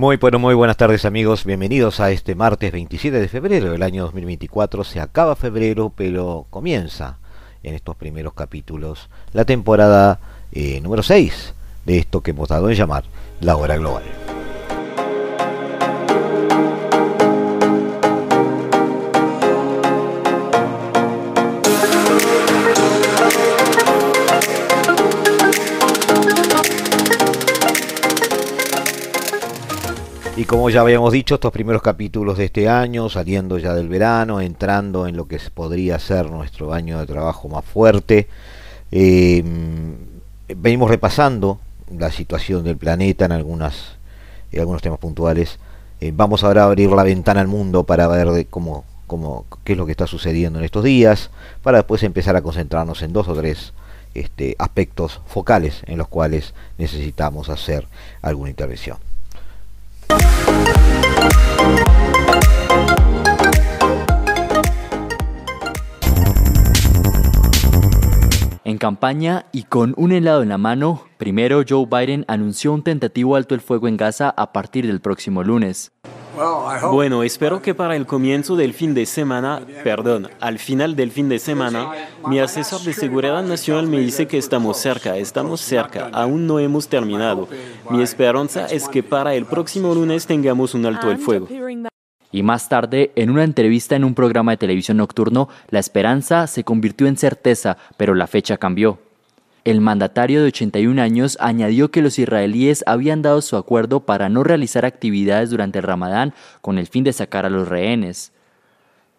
Muy pero muy buenas tardes amigos, bienvenidos a este martes 27 de febrero del año 2024. Se acaba febrero, pero comienza en estos primeros capítulos la temporada eh, número 6 de esto que hemos dado en llamar la hora global. Y como ya habíamos dicho, estos primeros capítulos de este año, saliendo ya del verano, entrando en lo que podría ser nuestro año de trabajo más fuerte, eh, venimos repasando la situación del planeta en algunas en algunos temas puntuales. Eh, vamos ahora a abrir la ventana al mundo para ver de cómo, cómo, qué es lo que está sucediendo en estos días, para después empezar a concentrarnos en dos o tres este, aspectos focales en los cuales necesitamos hacer alguna intervención. En campaña y con un helado en la mano, primero Joe Biden anunció un tentativo alto el fuego en Gaza a partir del próximo lunes. Bueno, espero que para el comienzo del fin de semana, perdón, al final del fin de semana, mi asesor de seguridad nacional me dice que estamos cerca, estamos cerca, aún no hemos terminado. Mi esperanza es que para el próximo lunes tengamos un alto el fuego. Y más tarde, en una entrevista en un programa de televisión nocturno, la esperanza se convirtió en certeza, pero la fecha cambió. El mandatario de 81 años añadió que los israelíes habían dado su acuerdo para no realizar actividades durante el Ramadán con el fin de sacar a los rehenes.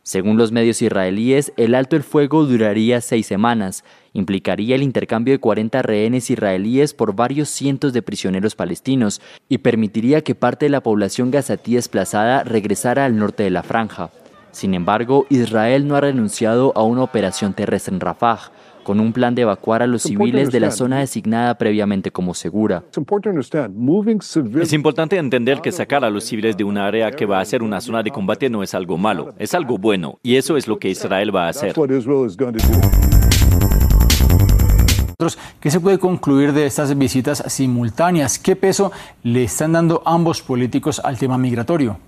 Según los medios israelíes, el alto el fuego duraría seis semanas, implicaría el intercambio de 40 rehenes israelíes por varios cientos de prisioneros palestinos y permitiría que parte de la población gazatí desplazada regresara al norte de la franja. Sin embargo, Israel no ha renunciado a una operación terrestre en Rafah, con un plan de evacuar a los civiles de la zona designada previamente como segura. Es importante entender que sacar a los civiles de un área que va a ser una zona de combate no es algo malo, es algo bueno, y eso es lo que Israel va a hacer. ¿Qué se puede concluir de estas visitas simultáneas? ¿Qué peso le están dando ambos políticos al tema migratorio?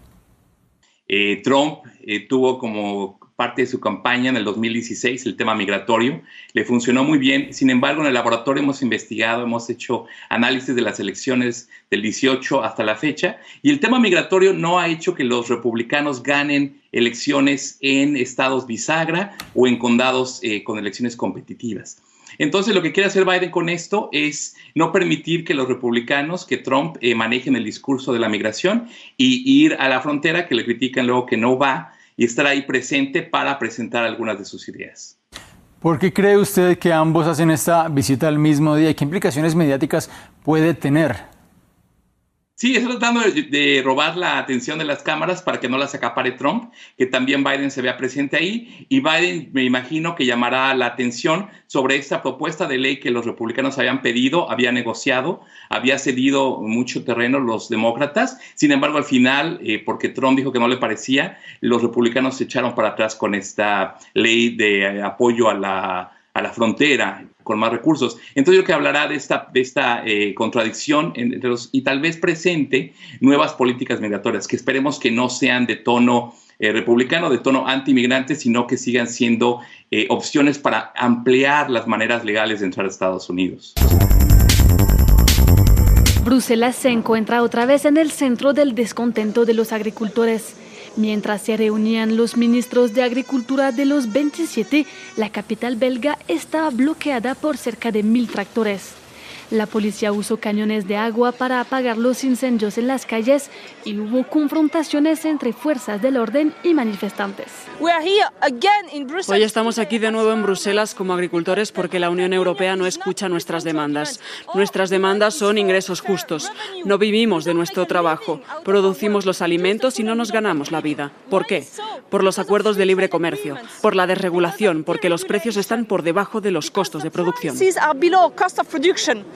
Eh, Trump eh, tuvo como parte de su campaña en el 2016, el tema migratorio. Le funcionó muy bien. Sin embargo, en el laboratorio hemos investigado, hemos hecho análisis de las elecciones del 18 hasta la fecha y el tema migratorio no ha hecho que los republicanos ganen elecciones en estados bisagra o en condados eh, con elecciones competitivas. Entonces, lo que quiere hacer Biden con esto es no permitir que los republicanos, que Trump, eh, manejen el discurso de la migración y ir a la frontera, que le critican luego que no va, y estar ahí presente para presentar algunas de sus ideas. ¿Por qué cree usted que ambos hacen esta visita al mismo día y qué implicaciones mediáticas puede tener? Sí, está tratando de, robar la atención de las cámaras para que no las acapare Trump, que también Biden se vea presente ahí. Y Biden, me imagino que llamará la atención sobre esta propuesta de ley que los republicanos habían pedido, había negociado, había cedido mucho terreno los demócratas. Sin embargo, al final, eh, porque Trump dijo que no le parecía, los republicanos se echaron para atrás con esta ley de apoyo a la a la frontera con más recursos. Entonces yo que hablará de esta, de esta eh, contradicción entre los, y tal vez presente nuevas políticas migratorias que esperemos que no sean de tono eh, republicano, de tono antimigrante, sino que sigan siendo eh, opciones para ampliar las maneras legales de entrar a Estados Unidos. Bruselas se encuentra otra vez en el centro del descontento de los agricultores. Mientras se reunían los ministros de Agricultura de los 27, la capital belga estaba bloqueada por cerca de mil tractores. La policía usó cañones de agua para apagar los incendios en las calles y hubo confrontaciones entre fuerzas del orden y manifestantes. Hoy estamos aquí de nuevo en Bruselas como agricultores porque la Unión Europea no escucha nuestras demandas. Nuestras demandas son ingresos justos. No vivimos de nuestro trabajo, producimos los alimentos y no nos ganamos la vida. ¿Por qué? Por los acuerdos de libre comercio, por la desregulación, porque los precios están por debajo de los costos de producción.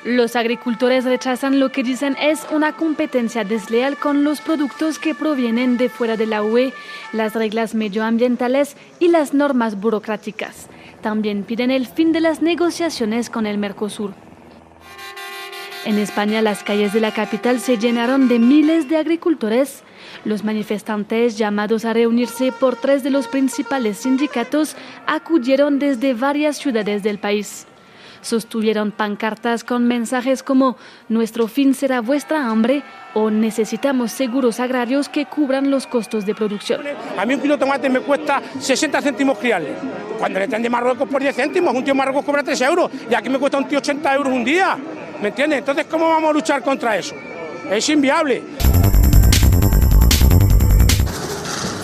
Los agricultores rechazan lo que dicen es una competencia desleal con los productos que provienen de fuera de la UE, las reglas medioambientales y las normas burocráticas. También piden el fin de las negociaciones con el Mercosur. En España las calles de la capital se llenaron de miles de agricultores. Los manifestantes llamados a reunirse por tres de los principales sindicatos acudieron desde varias ciudades del país. Sostuvieron pancartas con mensajes como Nuestro fin será vuestra hambre o Necesitamos seguros agrarios que cubran los costos de producción. A mí un kilo de tomate me cuesta 60 céntimos criarle. Cuando le traen de Marruecos por 10 céntimos, un tío de Marruecos cobra 3 euros y aquí me cuesta un tío 80 euros un día. ¿Me entiendes? Entonces, ¿cómo vamos a luchar contra eso? Es inviable.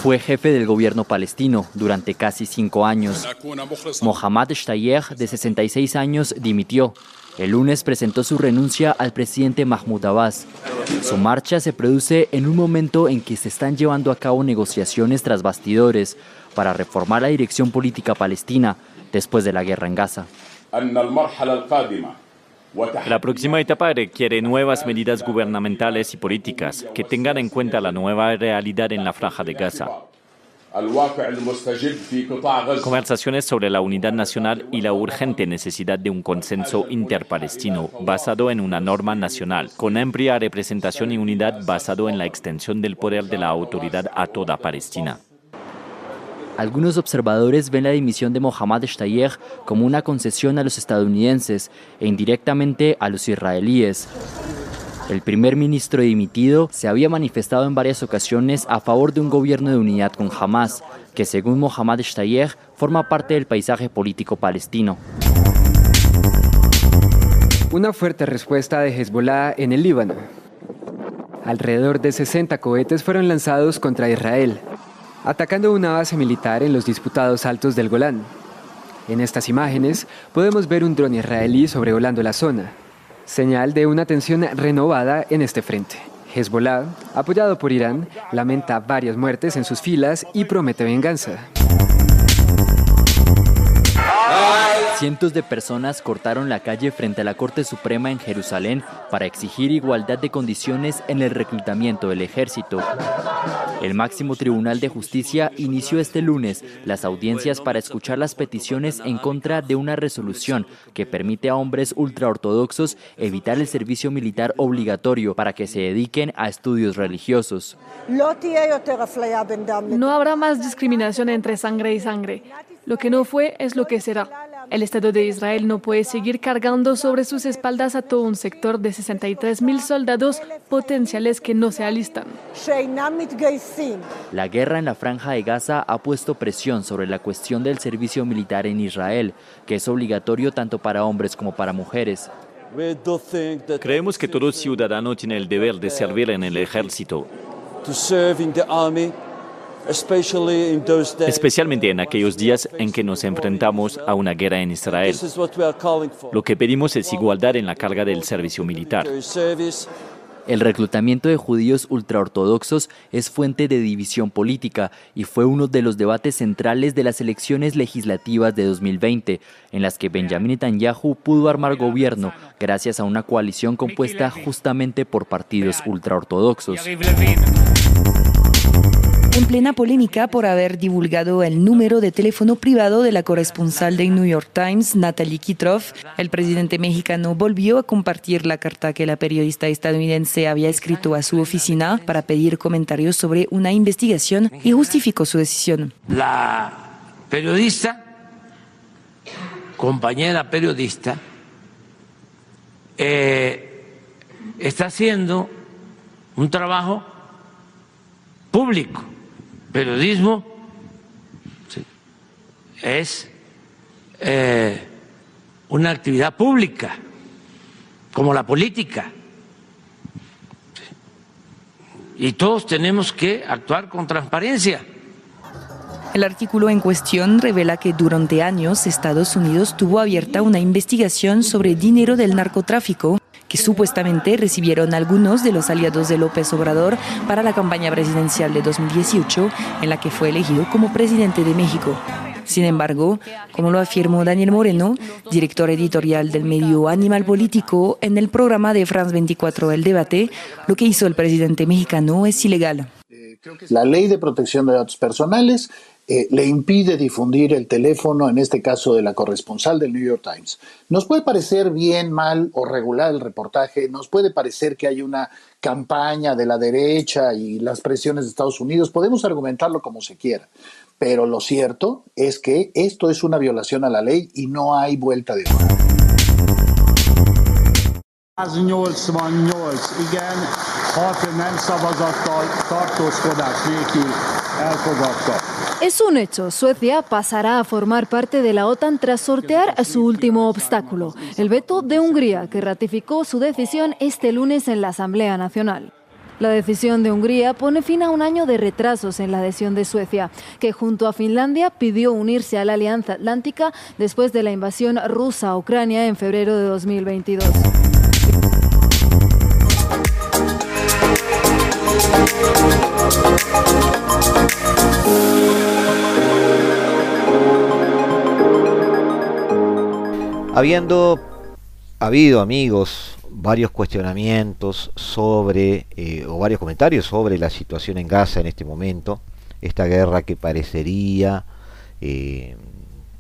Fue jefe del gobierno palestino durante casi cinco años. Mohammad Shtayyeh, de 66 años, dimitió. El lunes presentó su renuncia al presidente Mahmoud Abbas. Su marcha se produce en un momento en que se están llevando a cabo negociaciones tras bastidores para reformar la dirección política palestina después de la guerra en Gaza. La próxima etapa requiere nuevas medidas gubernamentales y políticas que tengan en cuenta la nueva realidad en la franja de Gaza. Conversaciones sobre la unidad nacional y la urgente necesidad de un consenso interpalestino basado en una norma nacional, con amplia representación y unidad basado en la extensión del poder de la autoridad a toda Palestina. Algunos observadores ven la dimisión de Mohammad Shtayyeh como una concesión a los estadounidenses e indirectamente a los israelíes. El primer ministro dimitido se había manifestado en varias ocasiones a favor de un gobierno de unidad con Hamas, que según Mohammad Shtayyeh forma parte del paisaje político palestino. Una fuerte respuesta de Hezbollah en el Líbano. Alrededor de 60 cohetes fueron lanzados contra Israel, atacando una base militar en los disputados altos del Golán. En estas imágenes podemos ver un dron israelí sobrevolando la zona, señal de una tensión renovada en este frente. Hezbollah, apoyado por Irán, lamenta varias muertes en sus filas y promete venganza. Cientos de personas cortaron la calle frente a la Corte Suprema en Jerusalén para exigir igualdad de condiciones en el reclutamiento del ejército. El máximo Tribunal de Justicia inició este lunes las audiencias para escuchar las peticiones en contra de una resolución que permite a hombres ultraortodoxos evitar el servicio militar obligatorio para que se dediquen a estudios religiosos. No habrá más discriminación entre sangre y sangre. Lo que no fue es lo que será. El Estado de Israel no puede seguir cargando sobre sus espaldas a todo un sector de 63 mil soldados potenciales que no se alistan. La guerra en la franja de Gaza ha puesto presión sobre la cuestión del servicio militar en Israel, que es obligatorio tanto para hombres como para mujeres. Creemos que todo ciudadano tiene el deber de servir en el ejército especialmente en aquellos días en que nos enfrentamos a una guerra en Israel. Lo que pedimos es igualdad en la carga del servicio militar. El reclutamiento de judíos ultraortodoxos es fuente de división política y fue uno de los debates centrales de las elecciones legislativas de 2020, en las que Benjamin Netanyahu pudo armar gobierno gracias a una coalición compuesta justamente por partidos ultraortodoxos en plena polémica por haber divulgado el número de teléfono privado de la corresponsal de New York Times, Natalie Kitroff. El presidente mexicano volvió a compartir la carta que la periodista estadounidense había escrito a su oficina para pedir comentarios sobre una investigación y justificó su decisión. La periodista, compañera periodista, eh, está haciendo un trabajo público periodismo es eh, una actividad pública como la política. Y todos tenemos que actuar con transparencia. El artículo en cuestión revela que durante años Estados Unidos tuvo abierta una investigación sobre dinero del narcotráfico que supuestamente recibieron algunos de los aliados de López Obrador para la campaña presidencial de 2018 en la que fue elegido como presidente de México. Sin embargo, como lo afirmó Daniel Moreno, director editorial del medio Animal Político, en el programa de France 24 El Debate, lo que hizo el presidente mexicano es ilegal. La ley de protección de datos personales eh, le impide difundir el teléfono, en este caso de la corresponsal del New York Times. Nos puede parecer bien, mal o regular el reportaje, nos puede parecer que hay una campaña de la derecha y las presiones de Estados Unidos, podemos argumentarlo como se quiera, pero lo cierto es que esto es una violación a la ley y no hay vuelta de hoja. Es un hecho, Suecia pasará a formar parte de la OTAN tras sortear su último obstáculo, el veto de Hungría, que ratificó su decisión este lunes en la Asamblea Nacional. La decisión de Hungría pone fin a un año de retrasos en la adhesión de Suecia, que junto a Finlandia pidió unirse a la Alianza Atlántica después de la invasión rusa a Ucrania en febrero de 2022. Habiendo habido, amigos, varios cuestionamientos sobre, eh, o varios comentarios sobre la situación en Gaza en este momento, esta guerra que parecería eh,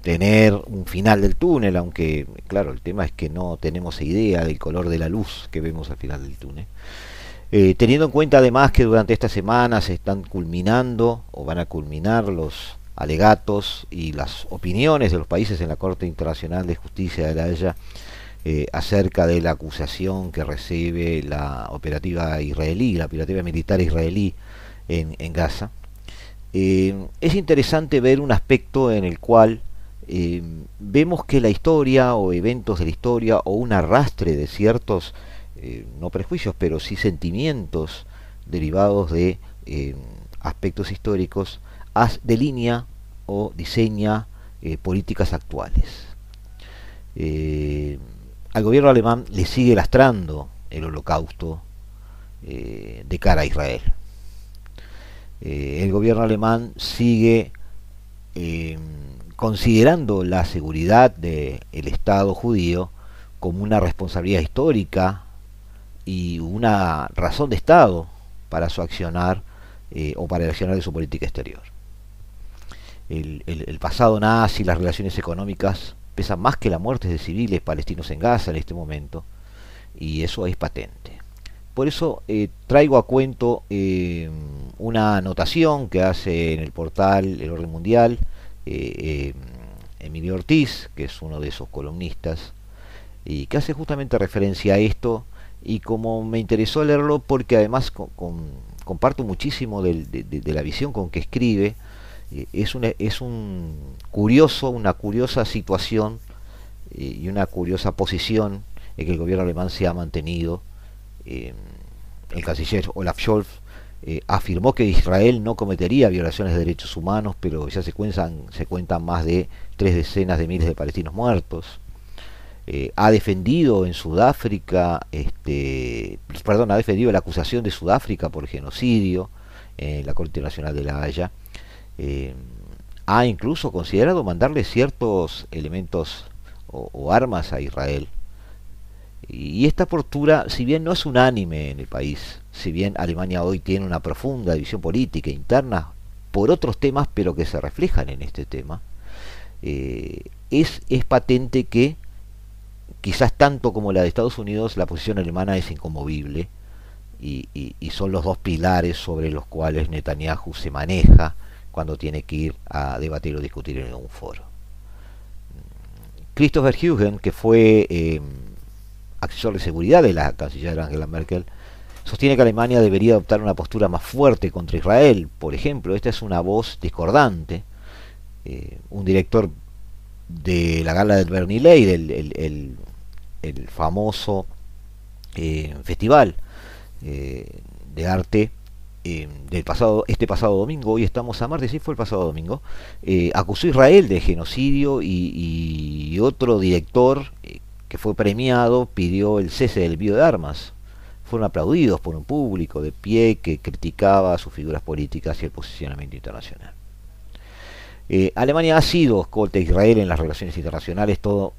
tener un final del túnel, aunque, claro, el tema es que no tenemos idea del color de la luz que vemos al final del túnel. Eh, teniendo en cuenta además que durante esta semana se están culminando o van a culminar los alegatos y las opiniones de los países en la Corte Internacional de Justicia de la Haya eh, acerca de la acusación que recibe la operativa israelí, la operativa militar israelí en, Gaza. Eh, es interesante ver un aspecto en el cual eh, vemos que la historia o eventos de la historia o un arrastre de ciertos, no prejuicios, pero sí sentimientos derivados de aspectos históricos, delinea o diseña eh, políticas actuales. Eh, al gobierno alemán le sigue lastrando el holocausto eh, de cara a Israel. el gobierno alemán sigue considerando la seguridad del Estado judío como una responsabilidad histórica y una razón de Estado para su accionar o para el accionar de su política exterior el, pasado nazi, las relaciones económicas pesan más que la muerte de civiles palestinos en Gaza en este momento, y eso es patente. Por eso eh, traigo a cuento eh, una anotación que hace en el portal El Orden Mundial eh, Emilio Ortiz, que es uno de esos columnistas, y que hace justamente referencia a esto, y como me interesó leerlo porque además comparto muchísimo de la visión con que escribe, eh, es, es un curioso, una curiosa situación eh, y una curiosa posición en que el gobierno alemán se ha mantenido. Eh, el canciller Olaf Scholz afirmó que Israel no cometería violaciones de derechos humanos, pero ya se cuentan, se cuentan más de tres decenas de miles de palestinos muertos. ha defendido en Sudáfrica, este, perdón, ha defendido la acusación de Sudáfrica por genocidio en la Corte Nacional de la Haya eh, ha incluso considerado mandarle ciertos elementos o, armas a Israel. Y esta postura, si bien no es unánime en el país, si bien Alemania hoy tiene una profunda división política interna por otros temas, pero que se reflejan en este tema, eh, es, es patente que quizás tanto como la de Estados Unidos, la posición alemana es inconmovible y, y, son los dos pilares sobre los cuales Netanyahu se maneja cuando tiene que ir a debatir o discutir en un foro. Christopher Huygen, que fue eh, asesor de seguridad de la canciller Angela Merkel, sostiene que Alemania debería adoptar una postura más fuerte contra Israel. Por ejemplo, esta es una voz discordante. Eh, un director de la gala del Bernie Ley, el, el, famoso festival de arte del pasado, este pasado domingo, hoy estamos a martes, sí fue el pasado domingo, acusó a Israel de genocidio y, otro director que fue premiado pidió el cese del envío de armas. Fueron aplaudidos por un público de pie que criticaba sus figuras políticas y el posicionamiento internacional. Eh, Alemania ha sido escolta de Israel en las relaciones internacionales, todo,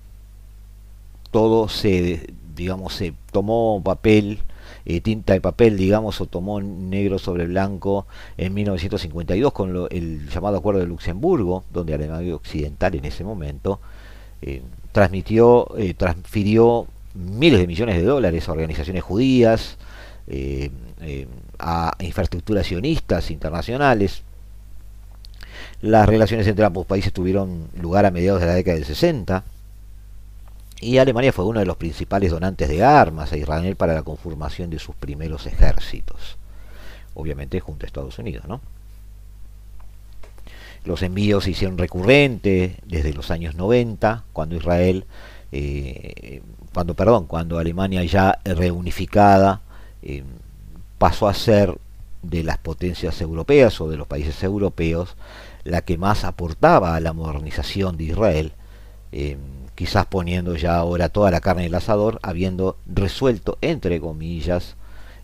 todo se, digamos, se tomó papel, eh, tinta de papel, digamos, o tomó negro sobre blanco en 1952 con el llamado Acuerdo de Luxemburgo, donde Alemania Occidental en ese momento eh, eh, transfirió miles de millones de dólares a organizaciones judías, eh, a infraestructuras sionistas internacionales. Las relaciones entre ambos países tuvieron lugar a mediados de la década del 60 y Alemania fue uno de los principales donantes de armas a Israel para la conformación de sus primeros ejércitos, obviamente junto a Estados Unidos, ¿no? Los envíos se hicieron recurrentes desde los años 90, cuando Israel, eh, cuando, perdón, cuando Alemania ya reunificada eh, pasó a ser de las potencias europeas o de los países europeos la que más aportaba a la modernización de Israel, eh, quizás poniendo ya ahora toda la carne en el asador, habiendo resuelto, entre comillas,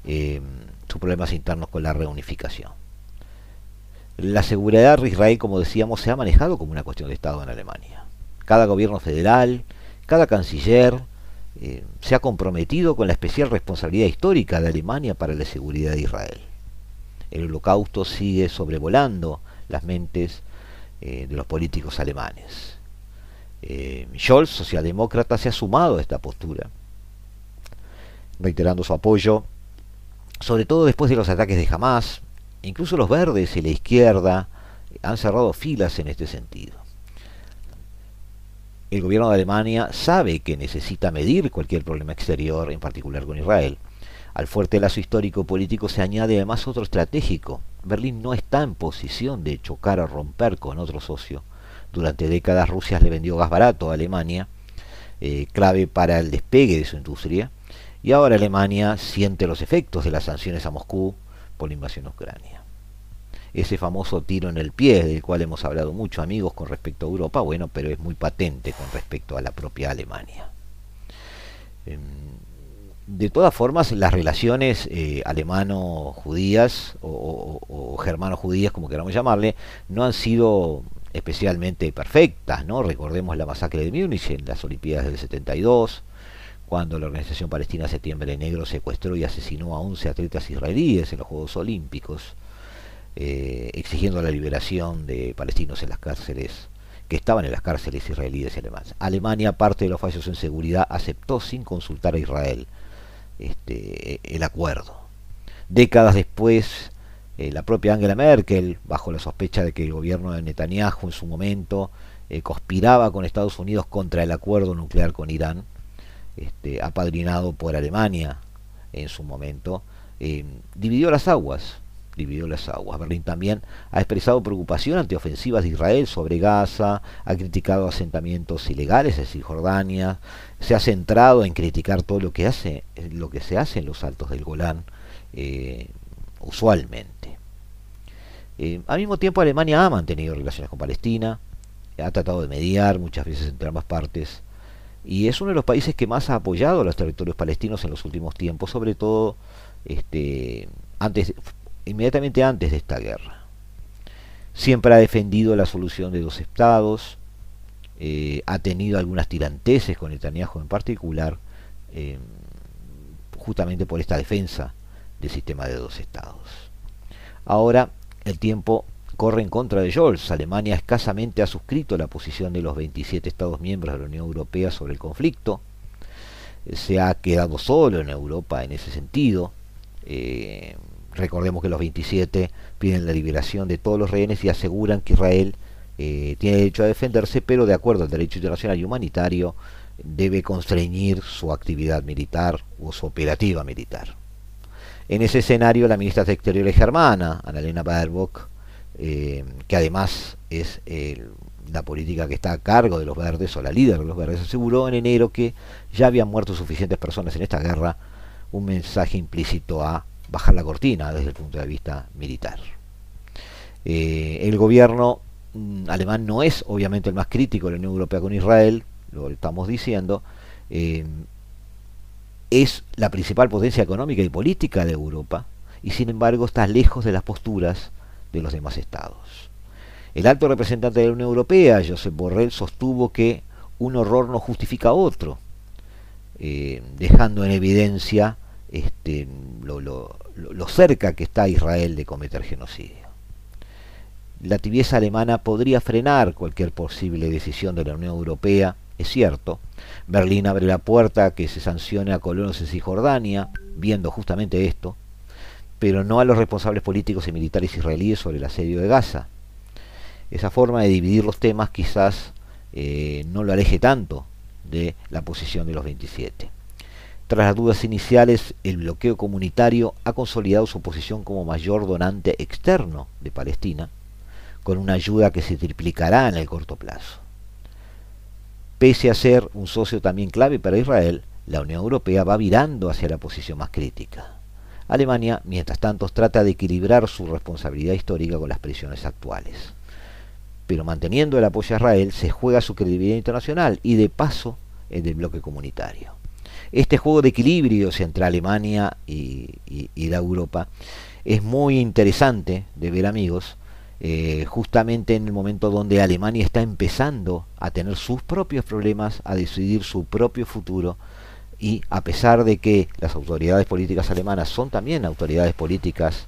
sus problemas internos con la reunificación. La seguridad de Israel, como decíamos, se ha manejado como una cuestión de Estado en Alemania. Cada gobierno federal, cada canciller eh, se ha comprometido con la especial responsabilidad histórica de Alemania para la seguridad de Israel. El holocausto sigue sobrevolando las mentes eh, de los políticos alemanes. Eh, Scholz, socialdemócrata, se ha sumado a esta postura, reiterando su apoyo, sobre todo después de los ataques de Hamas, Incluso los verdes y la izquierda han cerrado filas en este sentido. El gobierno de Alemania sabe que necesita medir cualquier problema exterior, en particular con Israel. Al fuerte lazo histórico político se añade además otro estratégico. Berlín no está en posición de chocar o romper con otro socio. Durante décadas Rusia le vendió gas barato a Alemania, eh, clave para el despegue de su industria, y ahora Alemania siente los efectos de las sanciones a Moscú, por la invasión a Ucrania. Ese famoso tiro en el pie del cual hemos hablado mucho amigos con respecto a Europa, bueno, pero es muy patente con respecto a la propia Alemania. Em, de todas formas, las relaciones eh, alemano-judías o, germano-judías, como queramos llamarle, no han sido especialmente perfectas, ¿no? Recordemos la masacre de Múnich en las Olimpiadas del 72, cuando la Organización Palestina Septiembre Negro secuestró y asesinó a 11 atletas israelíes en los Juegos Olímpicos, eh, exigiendo la liberación de palestinos en las cárceles que estaban en las cárceles israelíes y alemanas. Alemania, parte de los fallos en seguridad, aceptó sin consultar a Israel este, el acuerdo. Décadas después, eh, la propia Angela Merkel, bajo la sospecha de que el gobierno de Netanyahu en su momento eh, conspiraba con Estados Unidos contra el acuerdo nuclear con Irán, este, apadrinado por Alemania en su momento, eh, dividió las aguas. Dividió las aguas. Berlín también ha expresado preocupación ante ofensivas de Israel sobre Gaza, ha criticado asentamientos ilegales en Cisjordania, se ha centrado en criticar todo lo que hace, lo que se hace en los altos del Golán, usualmente. Eh, al mismo tiempo, Alemania ha mantenido relaciones con Palestina, ha tratado de mediar muchas veces entre ambas partes y es uno de los países que más ha apoyado a los territorios palestinos en los últimos tiempos, sobre todo este, antes, inmediatamente antes de esta guerra. Siempre ha defendido la solución de dos estados, eh, ha tenido algunas tiranteses con Netanyahu en particular, eh, justamente por esta defensa del sistema de dos estados. Ahora el tiempo corre en contra de Scholz. Alemania escasamente ha suscrito la posición de los 27 Estados miembros de la Unión Europea sobre el conflicto. Se ha quedado solo en Europa en ese sentido. Eh, recordemos que los 27 piden la liberación de todos los rehenes y aseguran que Israel eh, tiene derecho a defenderse, pero de acuerdo al derecho internacional y humanitario debe constreñir su actividad militar o su operativa militar. En ese escenario, la ministra de Exteriores germana, Annalena Baerbock, eh, que además es la política que está a cargo de los verdes o la líder de los verdes, aseguró en enero que ya habían muerto suficientes personas en esta guerra un mensaje implícito a bajar la cortina desde el punto de vista militar. Eh, el gobierno mm, alemán no es obviamente el más crítico de la Unión Europea con Israel, lo estamos diciendo, eh, es la principal potencia económica y política de Europa y sin embargo está lejos de las posturas de los demás estados. El alto representante de la Unión Europea, Josep Borrell, sostuvo que un horror no justifica otro, eh, dejando en evidencia este, lo, cerca que está Israel de cometer genocidio. La tibieza alemana podría frenar cualquier posible decisión de la Unión Europea, es cierto. Berlín abre la puerta que se sancione a colonos en Cisjordania, viendo justamente esto, pero no a los responsables políticos y militares israelíes sobre el asedio de Gaza. Esa forma de dividir los temas quizás eh, no lo aleje tanto de la posición de los 27. Tras las dudas iniciales, el bloqueo comunitario ha consolidado su posición como mayor donante externo de Palestina, con una ayuda que se triplicará en el corto plazo. Pese a ser un socio también clave para Israel, la Unión Europea va virando hacia la posición más crítica. Alemania, mientras tanto, trata de equilibrar su responsabilidad histórica con las presiones actuales pero manteniendo el apoyo a Israel se juega su credibilidad internacional y de paso el bloque comunitario. Este juego de equilibrios entre Alemania y, la Europa es muy interesante de ver amigos, eh, justamente en el momento donde Alemania está empezando a tener sus propios problemas, a decidir su propio futuro, y a pesar de que las autoridades políticas alemanas son también autoridades políticas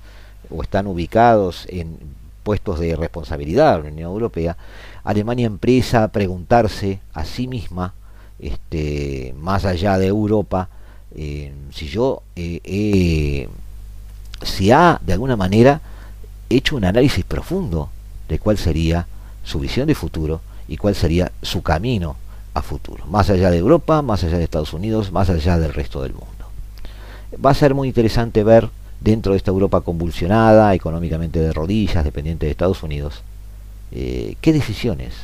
o están ubicados en puestos de responsabilidad de la Unión Europea, Alemania empieza a preguntarse a sí misma, este, más allá de Europa, eh, si yo eh, si ha de alguna manera hecho un análisis profundo de cuál sería su visión de futuro y cuál sería su camino a futuro, más allá de Europa, más allá de Estados Unidos, más allá del resto del mundo. Va a ser muy interesante ver dentro de esta Europa convulsionada, económicamente de rodillas, dependiente de Estados Unidos, eh, ¿qué decisiones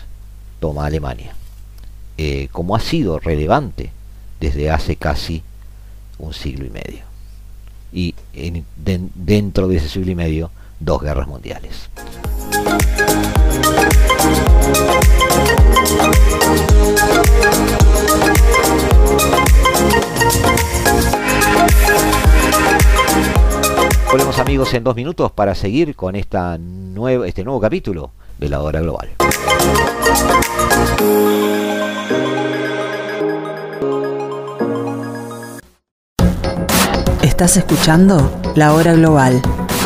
toma Alemania? Eh, como ha sido relevante desde hace casi un siglo y medio. Y dentro de ese siglo y medio, dos guerras mundiales. Volvemos amigos en dos minutos para seguir con esta nueva, este nuevo capítulo de la hora global. Estás escuchando La Hora Global,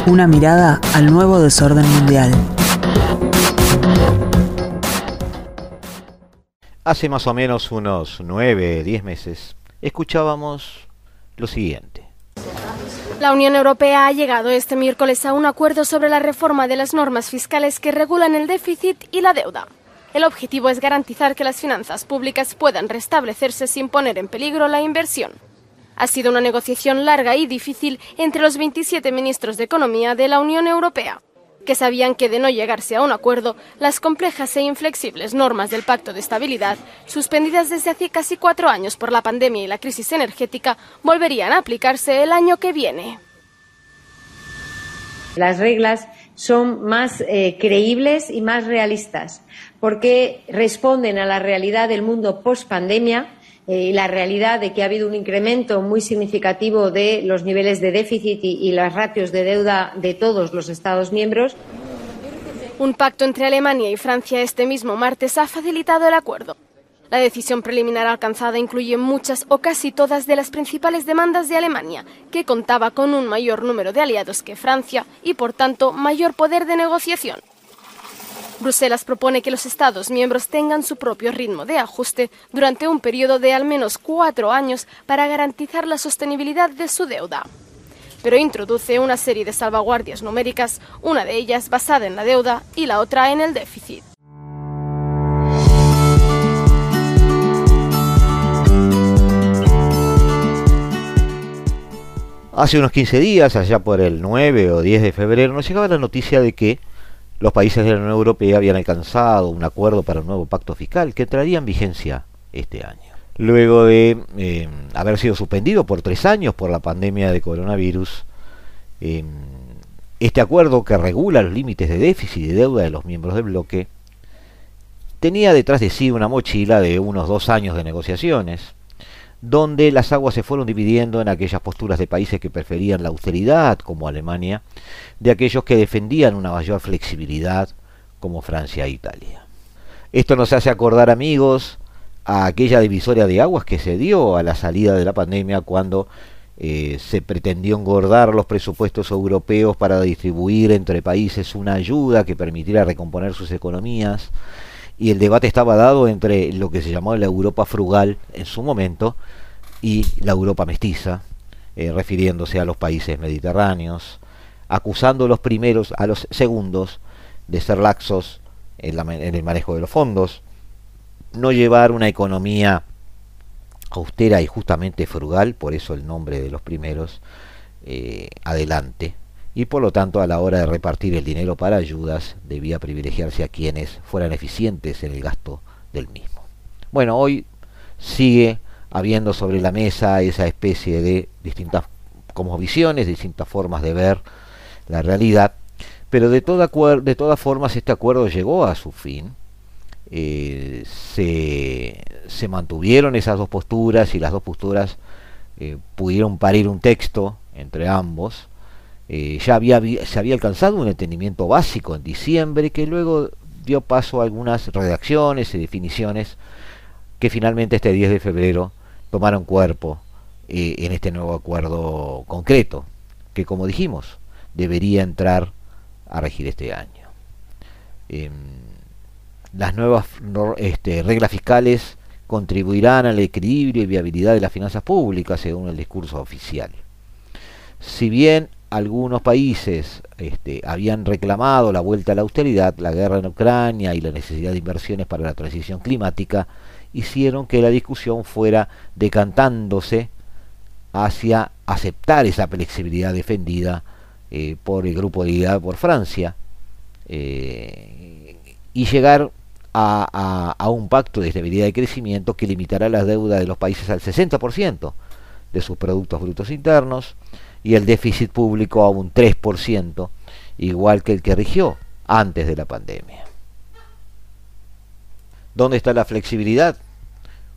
una mirada al nuevo desorden mundial. Hace más o menos unos 9, 10 meses, escuchábamos lo siguiente. La Unión Europea ha llegado este miércoles a un acuerdo sobre la reforma de las normas fiscales que regulan el déficit y la deuda. El objetivo es garantizar que las finanzas públicas puedan restablecerse sin poner en peligro la inversión. Ha sido una negociación larga y difícil entre los 27 ministros de Economía de la Unión Europea, que sabían que de no llegarse a un acuerdo, las complejas e inflexibles normas del Pacto de Estabilidad, suspendidas desde hace casi cuatro años por la pandemia y la crisis energética, volverían a aplicarse el año que viene. Las reglas son más eh, creíbles y más realistas porque responden a la realidad del mundo post pandemia eh, la realidad de que ha habido un incremento muy significativo de los niveles de déficit y, y las ratios de deuda de todos los Estados miembros. Un pacto entre Alemania y Francia este mismo martes ha facilitado el acuerdo. La decisión preliminar alcanzada incluye muchas o casi todas de las principales demandas de Alemania, que contaba con un mayor número de aliados que Francia y, por tanto, mayor poder de negociación. Bruselas propone que los Estados miembros tengan su propio ritmo de ajuste durante un periodo de al menos cuatro años para garantizar la sostenibilidad de su deuda. Pero introduce una serie de salvaguardias numéricas, una de ellas basada en la deuda y la otra en el déficit. Hace unos 15 días, allá por el 9 o 10 de febrero, nos llegaba la noticia de que los países de la Unión Europea habían alcanzado un acuerdo para un nuevo pacto fiscal que entraría en vigencia este año. luego de eh, haber sido suspendido por tres años por la pandemia de coronavirus. Eh, este acuerdo que regula los límites de déficit y deuda de los miembros del bloque tenía detrás de sí una mochila de unos dos años de negociaciones, donde las aguas se fueron dividiendo en aquellas posturas de países que preferían la austeridad, como Alemania, de aquellos que defendían una mayor flexibilidad, como Francia e Italia. Esto nos hace acordar, amigos, a aquella divisoria de aguas que se dio a la salida de la pandemia cuando eh, se pretendió engordar los presupuestos europeos para distribuir entre países una ayuda que permitiera recomponer sus economías y el debate estaba dado entre lo que se llamó la Europa frugal en su momento y la Europa mestiza, eh, refiriéndose a los países mediterráneos, acusando a los primeros a los segundos de ser laxos en, el manejo de los fondos, no llevar una economía austera y justamente frugal, por eso el nombre de los primeros, eh, adelante. Y por lo tanto a la hora de repartir el dinero para ayudas debía privilegiarse a quienes fueran eficientes en el gasto del mismo. Bueno, hoy sigue habiendo sobre la mesa esa especie de distintas como visiones, distintas formas de ver la realidad, pero de, toda, de todas formas este acuerdo llegó a su fin eh, se, se, mantuvieron esas dos posturas y las dos posturas eh, pudieron parir un texto entre ambos. Eh, ya se había alcanzado un entendimiento básico en diciembre que luego dio paso a algunas redacciones y definiciones que finalmente este 10 de febrero tomaron cuerpo en este nuevo acuerdo concreto, que como dijimos, debería entrar a regir este año. Em, las nuevas este, reglas fiscales contribuirán al equilibrio y viabilidad de las finanzas públicas, según el discurso oficial. Si bien algunos países este, habían reclamado la vuelta a la austeridad, la guerra en Ucrania y la necesidad de inversiones para la transición climática hicieron que la discusión fuera decantándose hacia aceptar esa flexibilidad defendida eh, por el grupo de por Francia eh, y llegar a, un pacto de estabilidad y crecimiento que limitará la deuda de los países al 60% de sus productos brutos internos y el déficit público a un 3%, igual que el que rigió antes de la pandemia. ¿Dónde está la flexibilidad?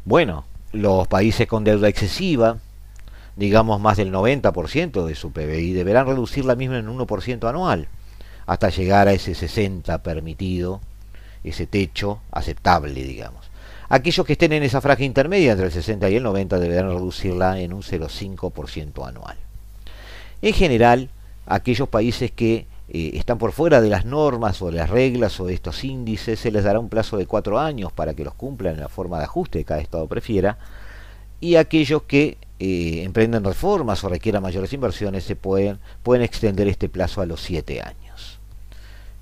Bueno, los países con deuda excesiva, digamos más del 90% de su PBI, deberán reducir la misma en un 1% anual, hasta llegar a ese 60% permitido ese techo aceptable, digamos. Aquellos que estén en esa franja intermedia entre el 60 y el 90 deberán reducirla en un 0,5% anual. En general, aquellos países que eh, están por fuera de las normas o de las reglas o de estos índices, se les dará un plazo de cuatro años para que los cumplan en la forma de ajuste que cada Estado prefiera. Y aquellos que eh, emprenden reformas o requieran mayores inversiones, se pueden, pueden extender este plazo a los siete años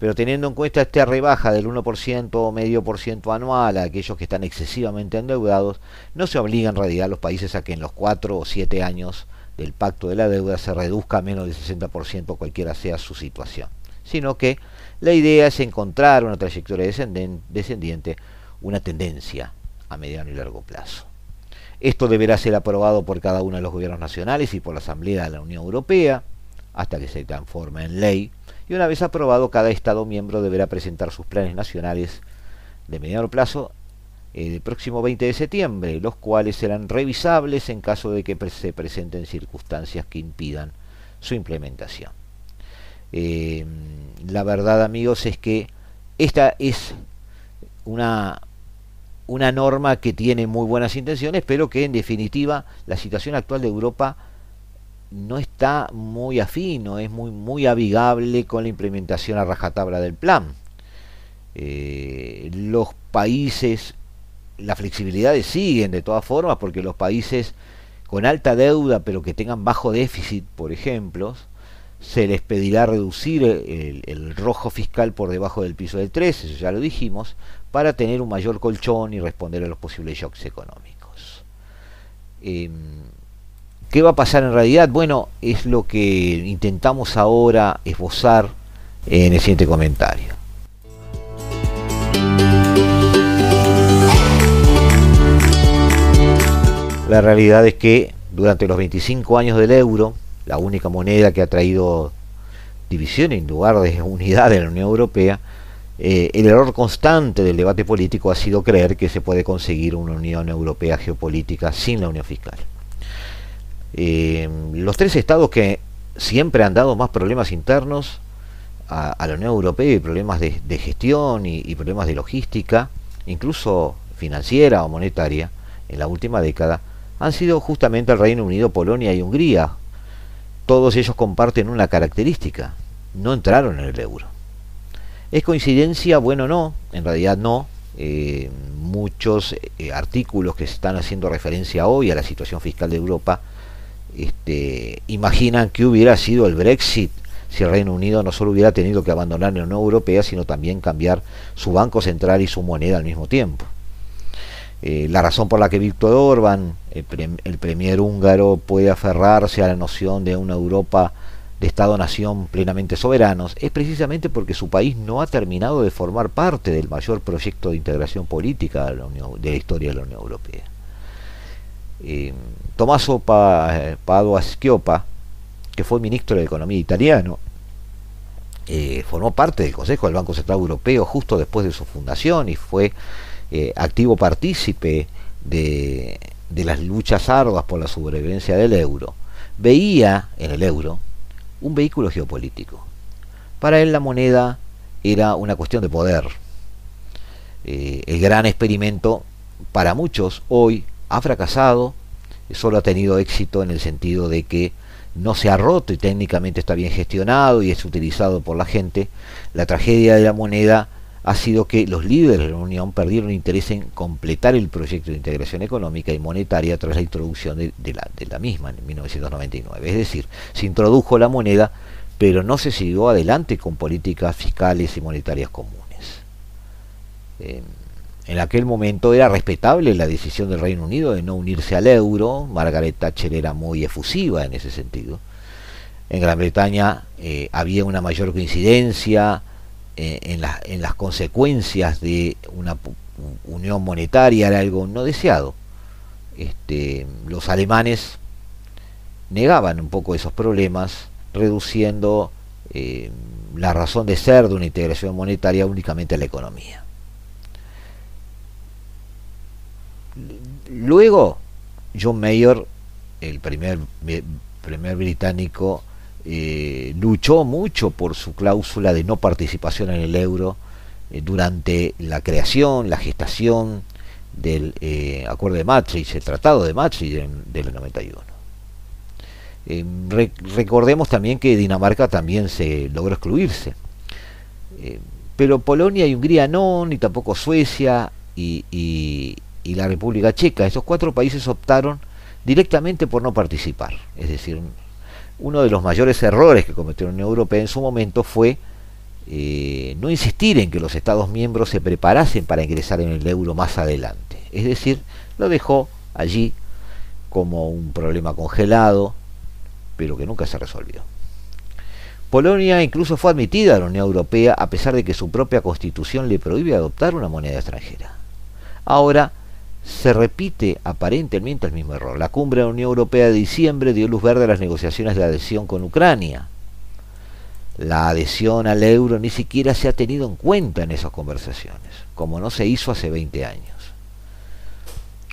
pero teniendo en cuenta esta rebaja del 1% o medio por ciento anual a aquellos que están excesivamente endeudados, no se obligan en realidad los países a que en los 4 o 7 años del pacto de la deuda se reduzca a menos del 60% cualquiera sea su situación, sino que la idea es encontrar una trayectoria descendiente, una tendencia a mediano y largo plazo. Esto deberá ser aprobado por cada uno de los gobiernos nacionales y por la Asamblea de la Unión Europea hasta que se transforme en ley y una vez aprobado cada Estado miembro deberá presentar sus planes nacionales de mediano plazo el próximo 20 de septiembre, los cuales serán revisables en caso de que se presenten circunstancias que impidan su implementación. Eh, la verdad amigos es que esta es una, una norma que tiene muy buenas intenciones, pero que en definitiva la situación actual de Europa no está muy afino, es muy, muy amigable con la implementación a rajatabla del plan. Eh, los países, las flexibilidades siguen de todas formas, porque los países con alta deuda pero que tengan bajo déficit, por ejemplo, se les pedirá reducir el, rojo fiscal por debajo del piso del 3, eso ya lo dijimos, para tener un mayor colchón y responder a los posibles shocks económicos. Em, ¿Qué va a pasar en realidad? Bueno, es lo que intentamos ahora esbozar en el siguiente comentario. La realidad es que durante los 25 años del euro, la única moneda que ha traído división en lugar de unidad en la Unión Europea, eh, el error constante del debate político ha sido creer que se puede conseguir una Unión Europea geopolítica sin la Unión Fiscal. Eh, los tres estados que siempre han dado más problemas internos a, la Unión Europea y problemas de, gestión y, y, problemas de logística, incluso financiera o monetaria, en la última década, han sido justamente el Reino Unido, Polonia y Hungría. Todos ellos comparten una característica, no entraron en el euro. ¿Es coincidencia? Bueno, no, en realidad no. Eh, muchos eh, artículos que están haciendo referencia hoy a la situación fiscal de Europa este, imaginan que hubiera sido el Brexit si el Reino Unido no solo hubiera tenido que abandonar la Unión Europea, sino también cambiar su banco central y su moneda al mismo tiempo. Eh, la razón por la que Víctor Orbán, el, el, premier húngaro, puede aferrarse a la noción de una Europa de Estado-nación plenamente soberanos es precisamente porque su país no ha terminado de formar parte del mayor proyecto de integración política de la, historia de la Unión Europea. Eh, Tommaso Padoa Schioppa, que fue ministro de Economía italiano, eh, formó parte del Consejo del Banco Central Europeo justo después de su fundación y fue eh, activo partícipe de, de las luchas arduas por la sobrevivencia del euro. Veía en el euro un vehículo geopolítico. Para él la moneda era una cuestión de poder. Eh, el gran experimento para muchos hoy ha fracasado, solo ha tenido éxito en el sentido de que no se ha roto y técnicamente está bien gestionado y es utilizado por la gente. La tragedia de la moneda ha sido que los líderes de la Unión perdieron interés en completar el proyecto de integración económica y monetaria tras la introducción de, la, misma en 1999. Es decir, se introdujo la moneda, pero no se siguió adelante con políticas fiscales y monetarias comunes. en aquel momento era respetable la decisión del Reino Unido de no unirse al euro, Margaret Thatcher era muy efusiva en ese sentido. En Gran Bretaña eh, había una mayor coincidencia, eh, en, las consecuencias de una unión monetaria era algo no deseado. Este, los alemanes negaban un poco esos problemas, reduciendo eh, la razón de ser de una integración monetaria únicamente a la economía. Luego, John Mayer, el primer, primer británico, eh, luchó mucho por su cláusula de no participación en el euro eh, durante la creación, la gestación del eh, acuerdo de Maastricht, el tratado de Maastricht del 91. recordemos también que Dinamarca también se logró excluirse, pero Polonia y Hungría no, ni tampoco Suecia y, y la República Checa. Esos cuatro países optaron directamente por no participar, es decir, uno de los mayores errores que cometió la Unión Europea en su momento fue eh, no insistir en que los Estados miembros se preparasen para ingresar en el euro más adelante. Es decir, lo dejó allí como un problema congelado, pero que nunca se resolvió. Polonia incluso fue admitida a la Unión Europea a pesar de que su propia constitución le prohíbe adoptar una moneda extranjera. Ahora, se repite aparentemente el mismo error. La cumbre de la Unión Europea de diciembre dio luz verde a las negociaciones de adhesión con Ucrania. La adhesión al euro ni siquiera se ha tenido en cuenta en esas conversaciones, como no se hizo hace 20 años.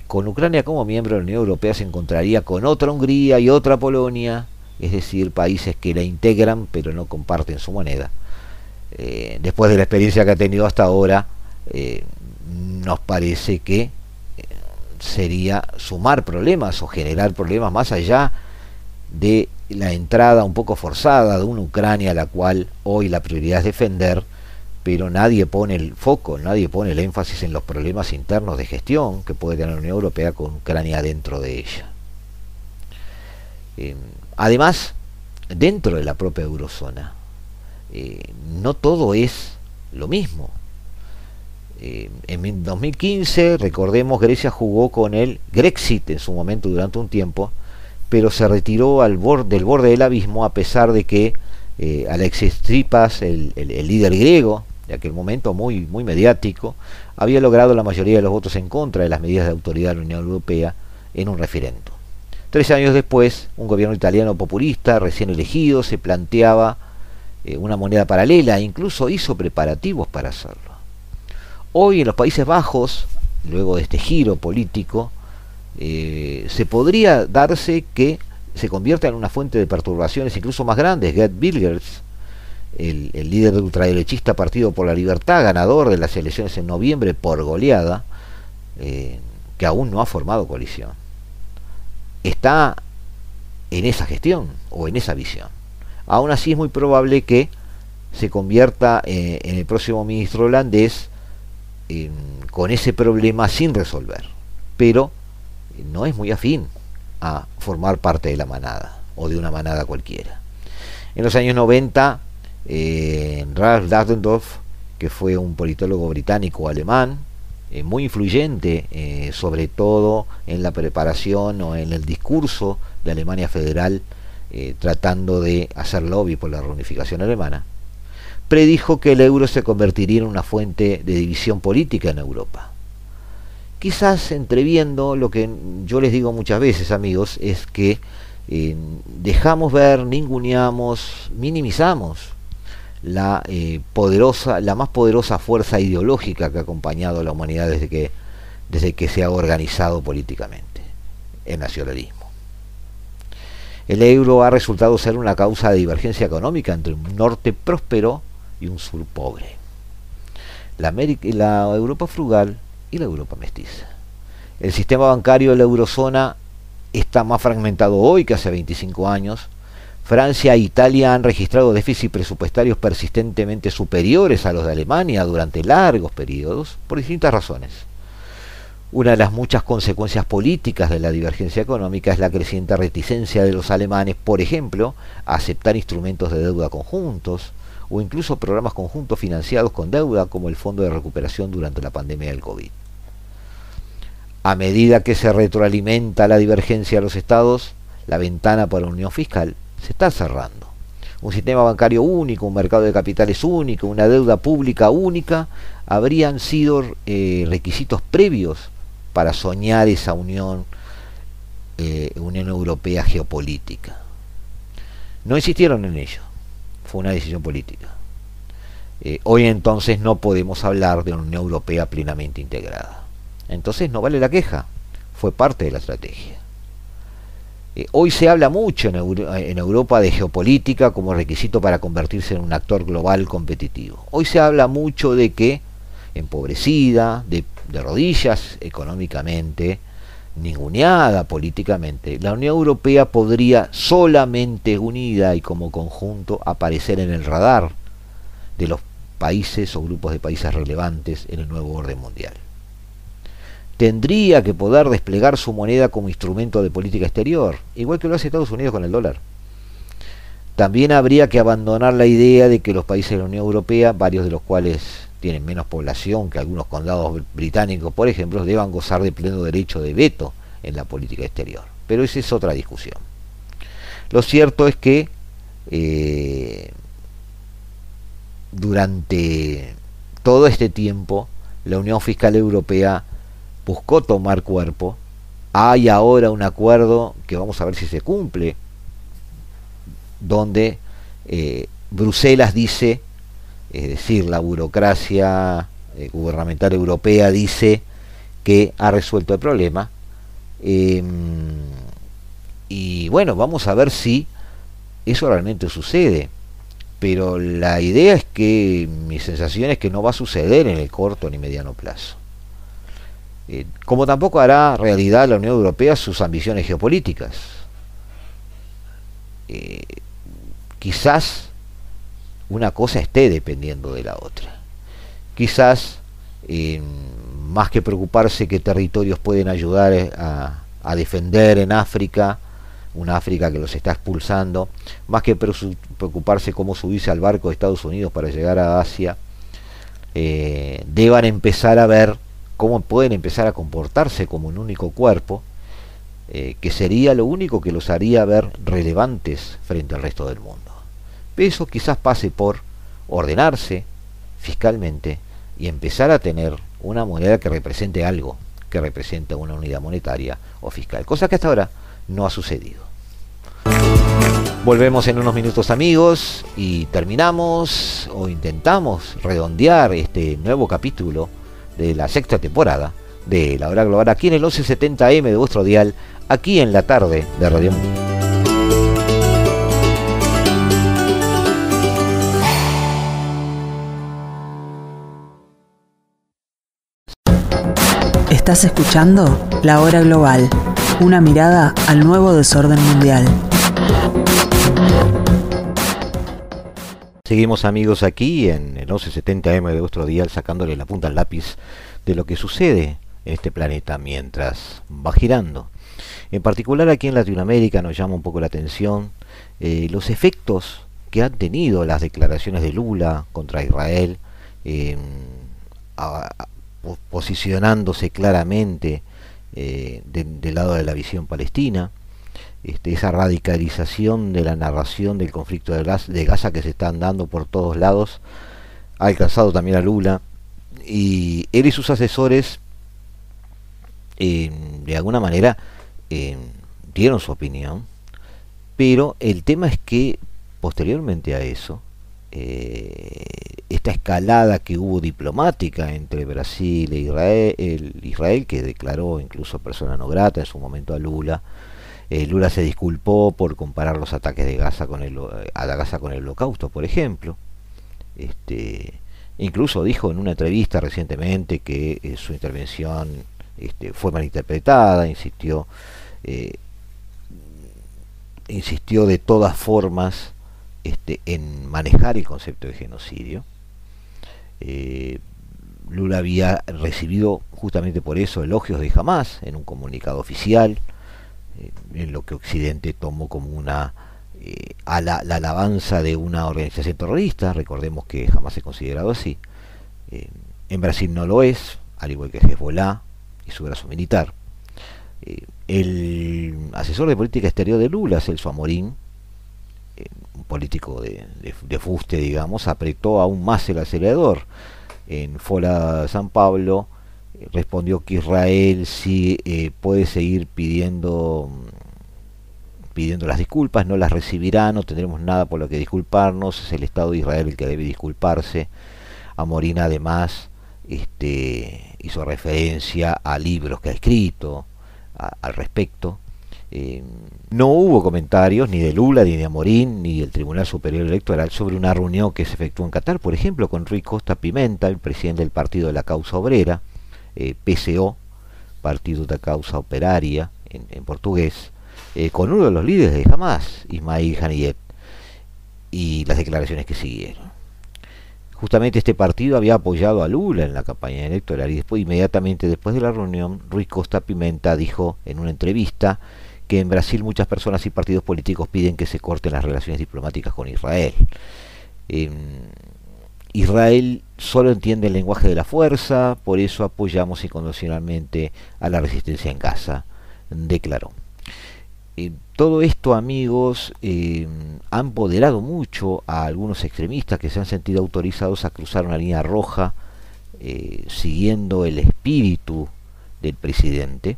Con Ucrania como miembro de la Unión Europea se encontraría con otra Hungría y otra Polonia, es decir, países que la integran pero no comparten su moneda. Eh, después de la experiencia que ha tenido hasta ahora, eh, nos parece que sería sumar problemas o generar problemas más allá de la entrada un poco forzada de una Ucrania a la cual hoy la prioridad es defender, pero nadie pone el foco, nadie pone el énfasis en los problemas internos de gestión que puede tener la Unión Europea con Ucrania dentro de ella. Eh, además, dentro de la propia eurozona, eh, no todo es lo mismo. Eh, en 2015, recordemos, Grecia jugó con el Grexit en su momento durante un tiempo, pero se retiró al borde, del borde del abismo a pesar de que eh, Alexis Tripas, el, líder griego de aquel momento muy, muy mediático, había logrado la mayoría de los votos en contra de las medidas de autoridad de la Unión Europea en un referéndum. Tres años después, un gobierno italiano populista, recién elegido, se planteaba eh, una moneda paralela e incluso hizo preparativos para hacerlo. Hoy en los Países Bajos, luego de este giro político, eh, se podría darse que se convierta en una fuente de perturbaciones incluso más grandes. Gerd Wilders, el, líder del ultraderechista Partido por la Libertad, ganador de las elecciones en noviembre por goleada, eh, que aún no ha formado coalición, está en esa gestión o en esa visión. Aún así es muy probable que se convierta eh, en el próximo ministro holandés con ese problema sin resolver. Pero no es muy afín a formar parte de la manada o de una manada cualquiera. En los años 90, eh, Ralph que fue un politólogo británico alemán, eh, muy influyente, eh, sobre todo en la preparación o en el discurso de Alemania Federal, tratando de hacer lobby por la reunificación alemana, predijo que el euro se convertiría en una fuente de división política en Europa quizás entreviendo lo que yo les digo muchas veces, amigos, es que eh, dejamos ver, ninguneamos, minimizamos la eh, poderosa, la más poderosa fuerza ideológica que ha acompañado a la humanidad desde que, desde que se ha organizado políticamente, el nacionalismo. El euro ha resultado ser una causa de divergencia económica entre un norte próspero y un sur pobre. La, la Europa frugal y la Europa mestiza. El sistema bancario de la eurozona está más fragmentado hoy que hace 25 años. Francia e Italia han registrado déficits presupuestarios persistentemente superiores a los de Alemania durante largos periodos, por distintas razones. Una de las muchas consecuencias políticas de la divergencia económica es la creciente reticencia de los alemanes, por ejemplo, a aceptar instrumentos de deuda conjuntos, o incluso programas conjuntos financiados con deuda como el Fondo de Recuperación durante la pandemia del COVID. A medida que se retroalimenta la divergencia de los estados, la ventana para la unión fiscal se está cerrando. Un sistema bancario único, un mercado de capitales único, una deuda pública única, habrían sido eh, requisitos previos para soñar esa unión, eh, Unión Europea geopolítica. No insistieron en ello, fue una decisión política. Eh, hoy entonces no podemos hablar de una Unión Europea plenamente integrada. Entonces no vale la queja, fue parte de la estrategia. Eh, hoy se habla mucho en, Europa de geopolítica como requisito para convertirse en un actor global competitivo. Hoy se habla mucho de que, empobrecida, de, de rodillas económicamente, ninguneada políticamente, la Unión Europea podría solamente unida y como conjunto aparecer en el radar de los países o grupos de países relevantes en el nuevo orden mundial tendría que poder desplegar su moneda como instrumento de política exterior, igual que lo hace Estados Unidos con el dólar. También habría que abandonar la idea de que los países de la Unión Europea, varios de los cuales tienen menos población que algunos condados británicos, por ejemplo, deban gozar de pleno derecho de veto en la política exterior. Pero esa es otra discusión. Lo cierto es que eh, durante todo este tiempo la Unión Fiscal Europea buscó tomar cuerpo. Hay ahora un acuerdo que vamos a ver si se cumple, donde eh, Bruselas dice, es decir, la burocracia eh, gubernamental europea dice que ha resuelto el problema. Em, y bueno, vamos a ver si eso realmente sucede. Pero la idea es que mi sensación es que no va a suceder en el corto ni mediano plazo. Eh, como tampoco hará realidad la Unión Europea sus ambiciones geopolíticas. Eh, quizás una cosa esté dependiendo de la otra. Quizás, eh, más que preocuparse qué territorios pueden ayudar a, a, defender en África, una África que los está expulsando, más que preocuparse cómo subirse al barco de Estados Unidos para llegar a Asia, deban empezar a ver cómo pueden empezar a comportarse como un único cuerpo, eh, que sería lo único que los haría ver relevantes frente al resto del mundo. Eso quizás pase por ordenarse fiscalmente y empezar a tener una moneda que represente algo, que representa una unidad monetaria o fiscal, cosa que hasta ahora no ha sucedido. Volvemos en unos minutos amigos y terminamos o intentamos redondear este nuevo capítulo de la sexta temporada de La Hora Global aquí en el 1170M de vuestro dial, aquí en la tarde de Radio Mundo. Estás escuchando La Hora Global, una mirada al nuevo desorden mundial. Seguimos amigos aquí en el 1170M de vuestro dial sacándole la punta al lápiz de lo que sucede en este planeta mientras va girando. En particular aquí en Latinoamérica nos llama un poco la atención eh, los efectos que han tenido las declaraciones de Lula contra Israel, posicionándose claramente eh, del lado de la visión palestina, este, esa radicalización de la narración del conflicto de, Gaza que se están dando por todos lados, ha alcanzado también a Lula, y él y sus asesores, de alguna manera, dieron su opinión, pero el tema es que posteriormente a eso, eh, esta escalada que hubo diplomática entre Brasil e Israel, el Israel que declaró incluso persona no grata en su momento a Lula, eh, Lula se disculpó por comparar los ataques de Gaza con el, a la Gaza con el holocausto, por ejemplo. Este, incluso dijo en una entrevista recientemente que eh, su intervención este, fue malinterpretada, insistió, insistió de todas formas este, en manejar el concepto de genocidio. Lula había recibido justamente por eso elogios de Hamas en un comunicado oficial en lo que Occidente tomó como una eh, a la, alabanza de una organización terrorista, recordemos que jamás ha considerado así. Eh, en Brasil no lo es, al igual que Hezbollah y su brazo militar. Eh, el asesor de política exterior de Lula, Celso Amorín, un político de, de, fuste, digamos, apretó aún más el acelerador. En Fola San Pablo, respondió que Israel sí eh, puede seguir pidiendo pidiendo las disculpas, no las recibirá, no tendremos nada por lo que disculparnos, es el Estado de Israel el que debe disculparse. Amorín además este, hizo referencia a libros que ha escrito al respecto. Eh, no hubo comentarios ni de Lula, ni de Amorín, ni del Tribunal Superior Electoral sobre una reunión que se efectuó en Qatar, por ejemplo, con Ruiz Costa Pimenta, el presidente del Partido de la Causa Obrera, eh, PCO, Partido de Causa Operaria en, portugués, eh, con uno de los líderes de Hamas, Ismail Haniyeh, y las declaraciones que siguieron. Justamente este partido había apoyado a Lula en la campaña electoral y después, inmediatamente después de la reunión, Ruiz Costa Pimenta dijo en una entrevista que en Brasil muchas personas y partidos políticos piden que se corten las relaciones diplomáticas con Israel. Em, Israel solo entiende el lenguaje de la fuerza, por eso apoyamos incondicionalmente a la resistencia en Gaza, declaró. Eh, todo esto, amigos, eh, ha empoderado mucho a algunos extremistas que se han sentido autorizados a cruzar una línea roja eh, siguiendo el espíritu del presidente.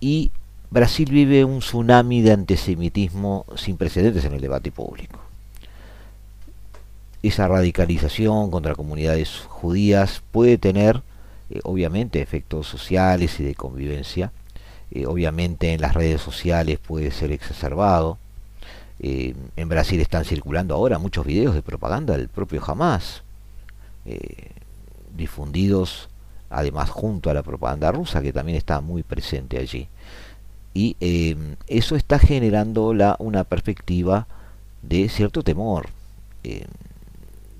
y Brasil vive un tsunami de antisemitismo sin precedentes en el debate público esa radicalización contra comunidades judías puede tener eh, obviamente efectos sociales y de convivencia, eh, obviamente en las redes sociales puede ser exacerbado. Eh, en Brasil están circulando ahora muchos videos de propaganda del propio Hamas, difundidos además junto a la propaganda rusa que también está muy presente allí. Y eso está generando la, una perspectiva de cierto temor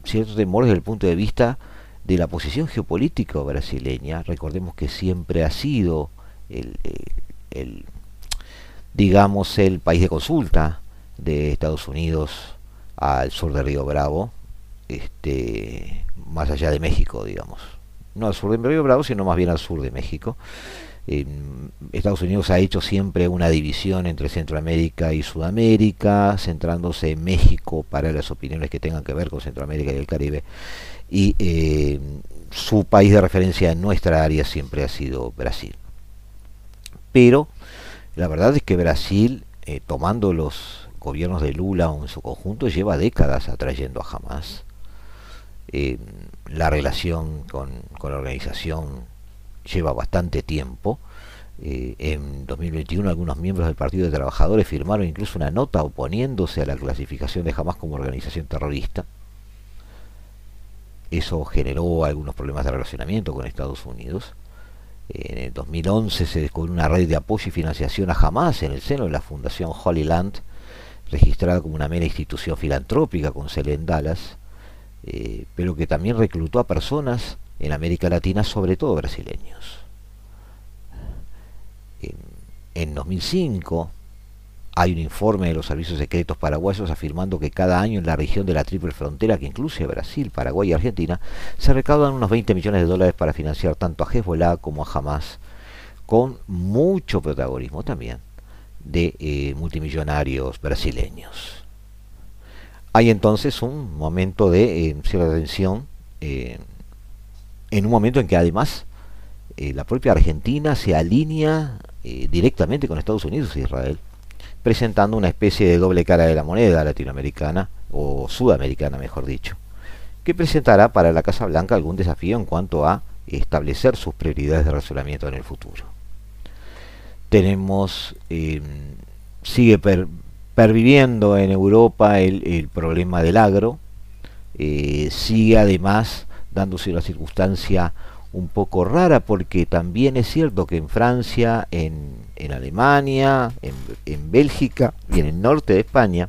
cierto temor desde el punto de vista de la posición geopolítica brasileña. Recordemos que siempre ha sido el, digamos, el país de consulta de Estados Unidos al sur de Río Bravo, este, más allá de México, digamos. No al sur de Río Bravo, sino más bien al sur de México. Estados Unidos ha hecho siempre una división entre Centroamérica y Sudamérica, centrándose en México para las opiniones que tengan que ver con Centroamérica y el Caribe. Y eh, su país de referencia en nuestra área siempre ha sido Brasil. Pero la verdad es que Brasil, eh, tomando los gobiernos de Lula en su conjunto, lleva décadas atrayendo a Hamas. Eh, la relación con la organización lleva bastante tiempo. Eh, en 2021 algunos miembros del Partido de Trabajadores firmaron incluso una nota oponiéndose a la clasificación de Hamas como organización terrorista. Eso generó algunos problemas de relacionamiento con Estados Unidos. En el 2011 se descubrió una red de apoyo y financiación a Hamas en el seno de la Fundación Holy Land, registrada como una mera institución filantrópica con sede en Dallas, eh, pero que también reclutó a personas en América Latina, sobre todo brasileños. En, 2005 hay un informe de los servicios secretos paraguayos afirmando que cada año en la región de la triple frontera, que incluye Brasil, Paraguay y Argentina, se recaudan unos 20 millones de dólares para financiar tanto a Hezbollah como a Hamas, con mucho protagonismo también de eh, multimillonarios brasileños. Hay entonces un momento de eh, cierta tensión eh, en un momento en que además eh, la propia Argentina se alinea eh, directamente con Estados Unidos e Israel, presentando una especie de doble cara de la moneda latinoamericana, o sudamericana mejor dicho, que presentará para la Casa Blanca algún desafío en cuanto a establecer sus prioridades de razonamiento en el futuro. Tenemos, em, sigue perviviendo en Europa el, problema del agro, eh, sigue además dándose una circunstancia un poco rara porque también es cierto que en Francia, en, en Alemania, en, en, Bélgica y en el norte de España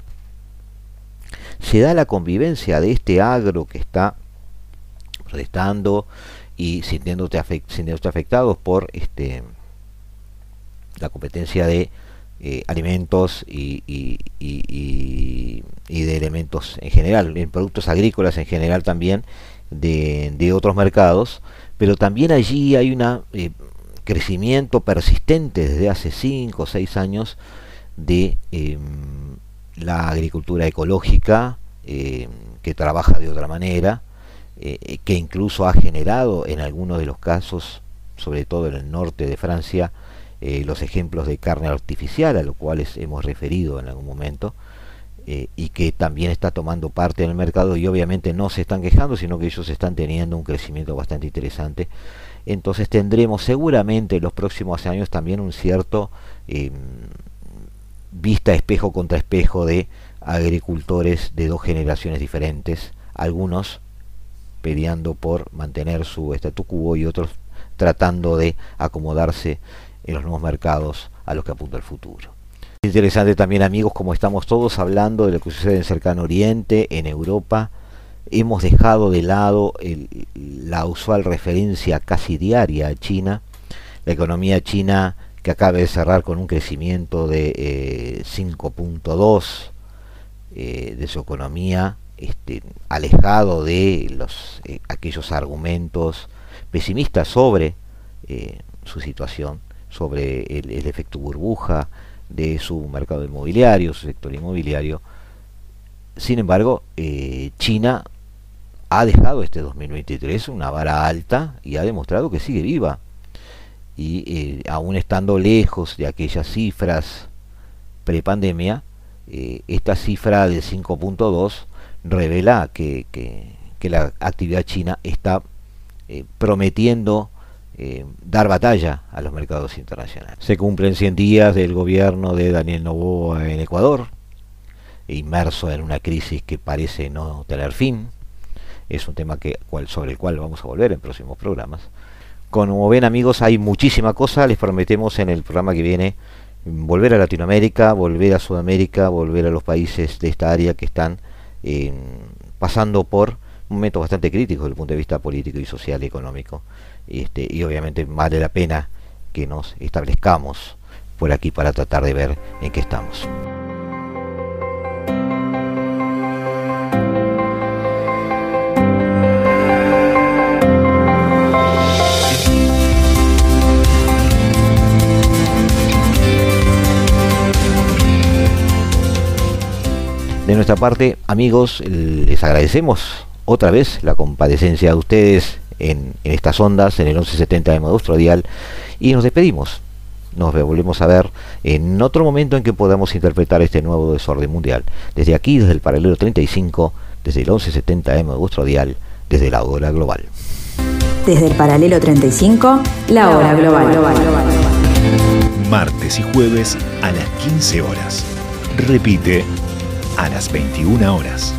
se da la convivencia de este agro que está protestando y sintiéndose, afectados por este la competencia de eh, alimentos y, y, y, y, de elementos en general, en productos agrícolas en general también, de, otros mercados, pero también allí hay un eh, crecimiento persistente desde hace 5 o 6 años de em, la agricultura ecológica em, que trabaja de otra manera, eh, que incluso ha generado en algunos de los casos, sobre todo en el norte de Francia, eh, los ejemplos de carne artificial a los cuales hemos referido en algún momento, eh, y que también está tomando parte en el mercado y obviamente no se están quejando, sino que ellos están teniendo un crecimiento bastante interesante. Entonces tendremos seguramente en los próximos años también un cierto em, vista espejo contra espejo de agricultores de dos generaciones diferentes, algunos peleando por mantener su statu quo y otros tratando de acomodarse en los nuevos mercados a los que apunta el futuro. Interesante también amigos, como estamos todos hablando de lo que sucede en Cercano Oriente, en Europa, hemos dejado de lado la usual referencia casi diaria a China, la economía china que acaba de cerrar con un crecimiento de 5.2 eh, eh, de su economía, este, alejado de eh, aquellos argumentos pesimistas sobre su situación, sobre el efecto burbuja, de su mercado inmobiliario, su sector inmobiliario. Sin embargo, eh, China ha dejado este 2023 una vara alta y ha demostrado que sigue viva. Y eh, aún estando lejos de aquellas cifras prepandemia, eh, esta cifra de 5.2 revela que, que, la actividad china está prometiendo eh, dar batalla a los mercados internacionales. Se cumplen 100 días del gobierno de Daniel Novoa en Ecuador, inmerso en una crisis que parece no tener fin. Es un tema que, cual, sobre el cual vamos a volver en próximos programas. Como ven amigos, hay muchísima cosa, les prometemos en el programa que viene volver a Latinoamérica, volver a Sudamérica, volver a los países de esta área que están eh, pasando por momentos bastante críticos desde el punto de vista político y social y económico. Este, y obviamente vale la pena que nos establezcamos por aquí para tratar de ver en qué estamos. De nuestra parte, amigos, les agradecemos otra vez la comparecencia de ustedes en, estas ondas, en el 1170 de Modo Dial, y nos despedimos. Nos volvemos a ver en otro momento en que podamos interpretar este nuevo desorden mundial. Desde aquí, desde el paralelo 35, desde el 1170 de Modo Dial, desde la hora global. Desde el paralelo 35, la hora global. Martes y jueves a las 15 horas. Repite a las 21 horas.